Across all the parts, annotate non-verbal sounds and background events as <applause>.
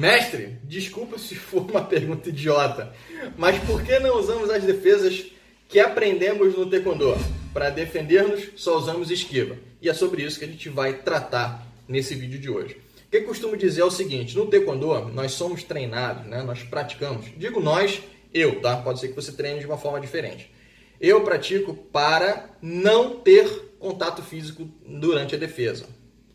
Mestre, desculpa se for uma pergunta idiota, mas por que não usamos as defesas que aprendemos no Taekwondo? Para defender-nos, só usamos esquiva. E é sobre isso que a gente vai tratar nesse vídeo de hoje. O que eu costumo dizer é o seguinte: no Taekwondo, nós somos treinados, né? nós praticamos. Digo nós, eu, tá? Pode ser que você treine de uma forma diferente. Eu pratico para não ter contato físico durante a defesa.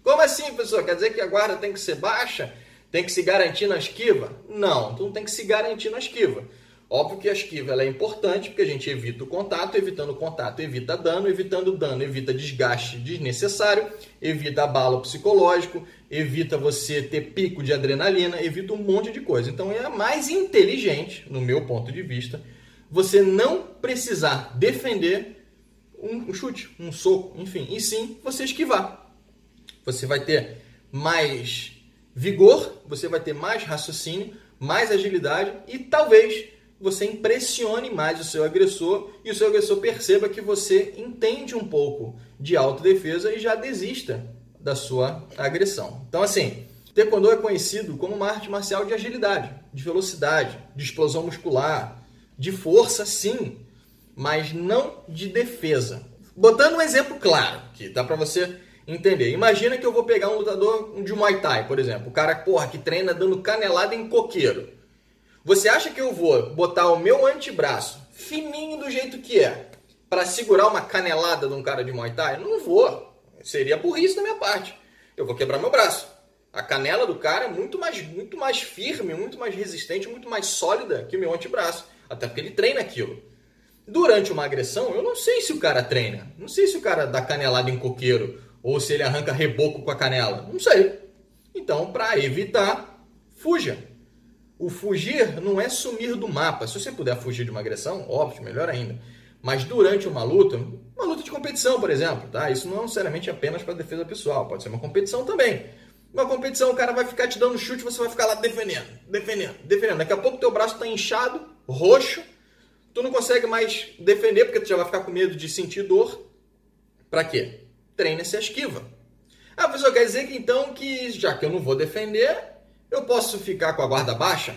Como assim, professor? Quer dizer que a guarda tem que ser baixa? Tem que se garantir na esquiva? Não, tu não tem que se garantir na esquiva. Óbvio que a esquiva é importante porque a gente evita o contato, evitando o contato evita dano, evitando dano evita desgaste desnecessário, evita abalo psicológico, evita você ter pico de adrenalina, evita um monte de coisa. Então é mais inteligente, no meu ponto de vista, você não precisar defender um chute, um soco, enfim, e sim você esquivar. Você vai ter mais vigor, você vai ter mais raciocínio, mais agilidade e talvez você impressione mais o seu agressor e o seu agressor perceba que você entende um pouco de autodefesa e já desista da sua agressão. Então, assim, Taekwondo é conhecido como uma arte marcial de agilidade, de velocidade, de explosão muscular, de força, sim, mas não de defesa. Botando um exemplo claro, que dá para você entender. Imagina que eu vou pegar um lutador de Muay Thai, por exemplo, o cara, porra, que treina dando canelada em coqueiro. Você acha que eu vou botar o meu antebraço fininho do jeito que é para segurar uma canelada de um cara de Muay Thai? Não vou. Seria burrice da minha parte. Eu vou quebrar meu braço. A canela do cara é muito mais, muito mais firme, muito mais resistente, muito mais sólida que o meu antebraço. Até porque ele treina aquilo. Durante uma agressão, eu não sei se o cara treina. Não sei se o cara dá canelada em coqueiro ou se ele arranca reboco com a canela. Não sei. Então, para evitar, fuja. O fugir não é sumir do mapa. Se você puder fugir de uma agressão, óbvio, melhor ainda. Mas durante uma luta, uma luta de competição, por exemplo, tá? Isso não é necessariamente apenas para defesa pessoal, pode ser uma competição também. Uma competição, o cara vai ficar te dando chute, você vai ficar lá defendendo, defendendo, defendendo. Daqui a pouco teu braço está inchado, roxo, tu não consegue mais defender porque tu já vai ficar com medo de sentir dor. Para quê? Treina-se a esquiva. Ah, professor, quer dizer que então que já que eu não vou defender, eu posso ficar com a guarda baixa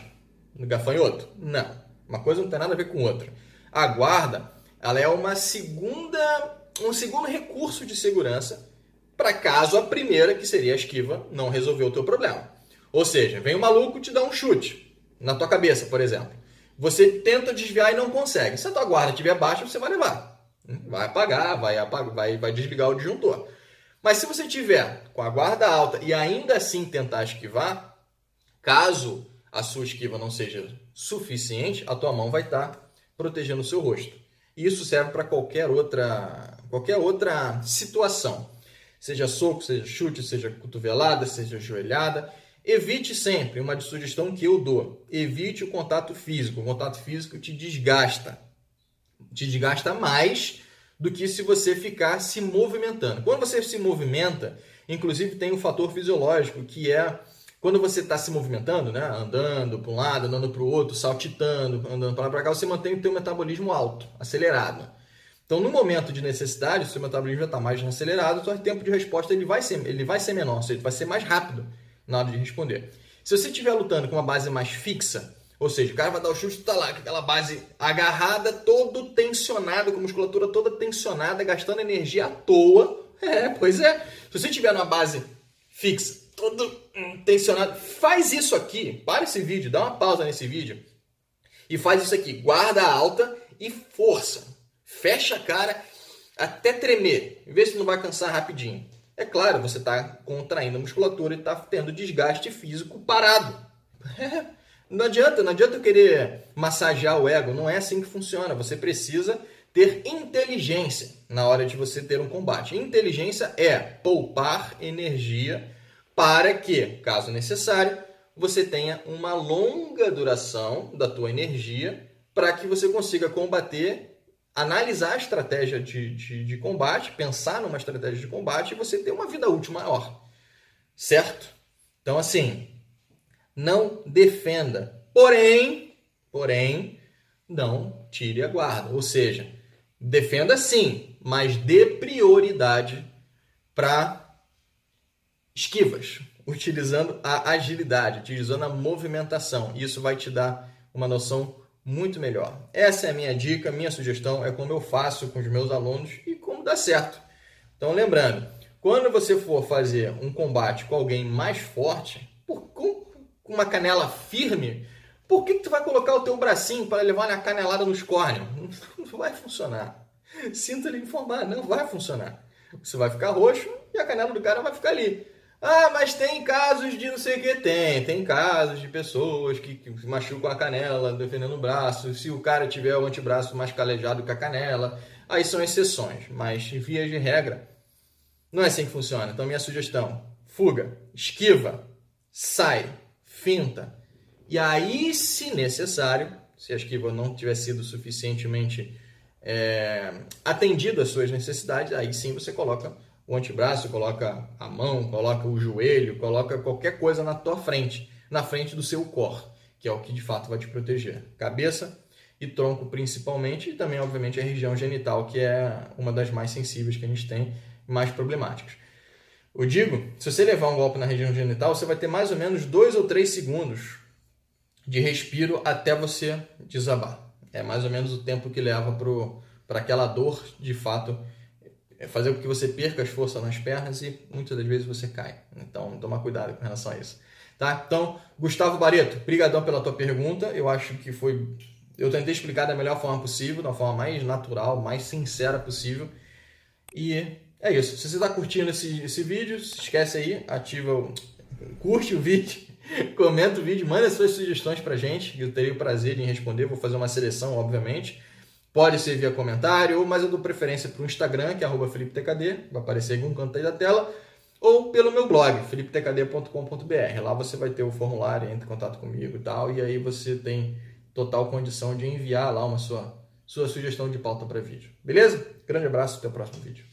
no gafanhoto? Não. Uma coisa não tem nada a ver com outra. A guarda, ela é uma segunda, um segundo recurso de segurança para caso a primeira, que seria a esquiva, não resolveu o teu problema. Ou seja, vem um maluco te dá um chute na tua cabeça, por exemplo. Você tenta desviar e não consegue. Se a tua guarda estiver baixa, você vai levar. Vai apagar, vai, apagar, vai, vai desligar o disjuntor. Mas se você tiver com a guarda alta e ainda assim tentar esquivar, caso a sua esquiva não seja suficiente, a tua mão vai estar protegendo o seu rosto. E isso serve para qualquer outra, qualquer outra situação. Seja soco, seja chute, seja cotovelada, seja joelhada. Evite sempre, uma sugestão que eu dou, evite o contato físico. O contato físico te desgasta te desgasta mais do que se você ficar se movimentando. Quando você se movimenta, inclusive tem um fator fisiológico que é quando você está se movimentando, né, andando para um lado, andando para o outro, saltitando, andando para lá para cá, você mantém o seu metabolismo alto, acelerado. Então, no momento de necessidade, o seu metabolismo já está mais acelerado, o seu tempo de resposta ele vai ser, ele vai ser menor, ou seja, vai ser mais rápido na hora de responder. Se você estiver lutando com uma base mais fixa, ou seja, o cara vai dar o chute, tá lá aquela base agarrada, todo tensionado, com a musculatura toda tensionada, gastando energia à toa. É, pois é. Se você tiver numa base fixa, todo tensionado, faz isso aqui. Para esse vídeo, dá uma pausa nesse vídeo e faz isso aqui. Guarda alta e força. Fecha a cara até tremer. Vê se não vai cansar rapidinho. É claro, você está contraindo a musculatura e está tendo desgaste físico parado. <laughs> É. Não adianta, não adianta eu querer massagear o ego, não é assim que funciona. Você precisa ter inteligência na hora de você ter um combate. Inteligência é poupar energia para que, caso necessário, você tenha uma longa duração da tua energia para que você consiga combater, analisar a estratégia de, de, de combate, pensar numa estratégia de combate e você ter uma vida útil maior. Certo? Então, assim, não defenda. Porém, porém, não tire a guarda. Ou seja, defenda sim, mas dê prioridade para esquivas. utilizando a agilidade, utilizando a movimentação. Isso vai te dar uma noção muito melhor. Essa é a minha dica, minha sugestão, é como eu faço com os meus alunos e como dá certo. Então, lembrando, quando você for fazer um combate com alguém mais forte, por, com uma canela firme, por que, que tu vai colocar o teu bracinho para levar na canelada nos córneos? <laughs> Não vai funcionar. Sinta lhe informar, não vai funcionar. Você vai ficar roxo e a canela do cara vai ficar ali. Ah, mas tem casos de não sei o que tem. Tem casos de pessoas que, que machucam a canela defendendo o braço. Se o cara tiver o antebraço mais calejado que a canela, aí são exceções. Mas, via de regra, não é assim que funciona. Então, minha sugestão: fuga, esquiva, sai, finta. E aí, se necessário, se a esquiva não tiver sido suficientemente é, atendido às suas necessidades, aí sim você coloca o antebraço, coloca a mão, coloca o joelho, coloca qualquer coisa na tua frente, na frente do seu core, que é o que de fato vai te proteger. Cabeça e tronco principalmente, e também, obviamente, a região genital, que é uma das mais sensíveis que a gente tem, mais problemáticas. Eu digo, se você levar um golpe na região genital, você vai ter mais ou menos dois ou três segundos de respiro até você desabar. É mais ou menos o tempo que leva para aquela dor, de fato, é fazer com que você perca as forças nas pernas e muitas das vezes você cai. Então, toma cuidado com relação a isso. Tá? Então, Gustavo Barreto, brigadão pela tua pergunta. Eu acho que foi... Eu tentei explicar da melhor forma possível, da forma mais natural, mais sincera possível. E é isso. Se você está curtindo esse, esse vídeo, se esquece aí, ativa o... Curte o vídeo, <laughs> comenta o vídeo, manda suas sugestões pra gente. Eu terei o prazer em responder. Vou fazer uma seleção, obviamente. Pode ser via comentário, mas eu dou preferência para o Instagram, que é FelipeTKD, vai aparecer em algum canto aí da tela, ou pelo meu blog, felipetKD.com.br. Lá você vai ter o formulário, entre em contato comigo e tal, e aí você tem total condição de enviar lá uma sua, sua sugestão de pauta para vídeo. Beleza? Grande abraço, até o próximo vídeo.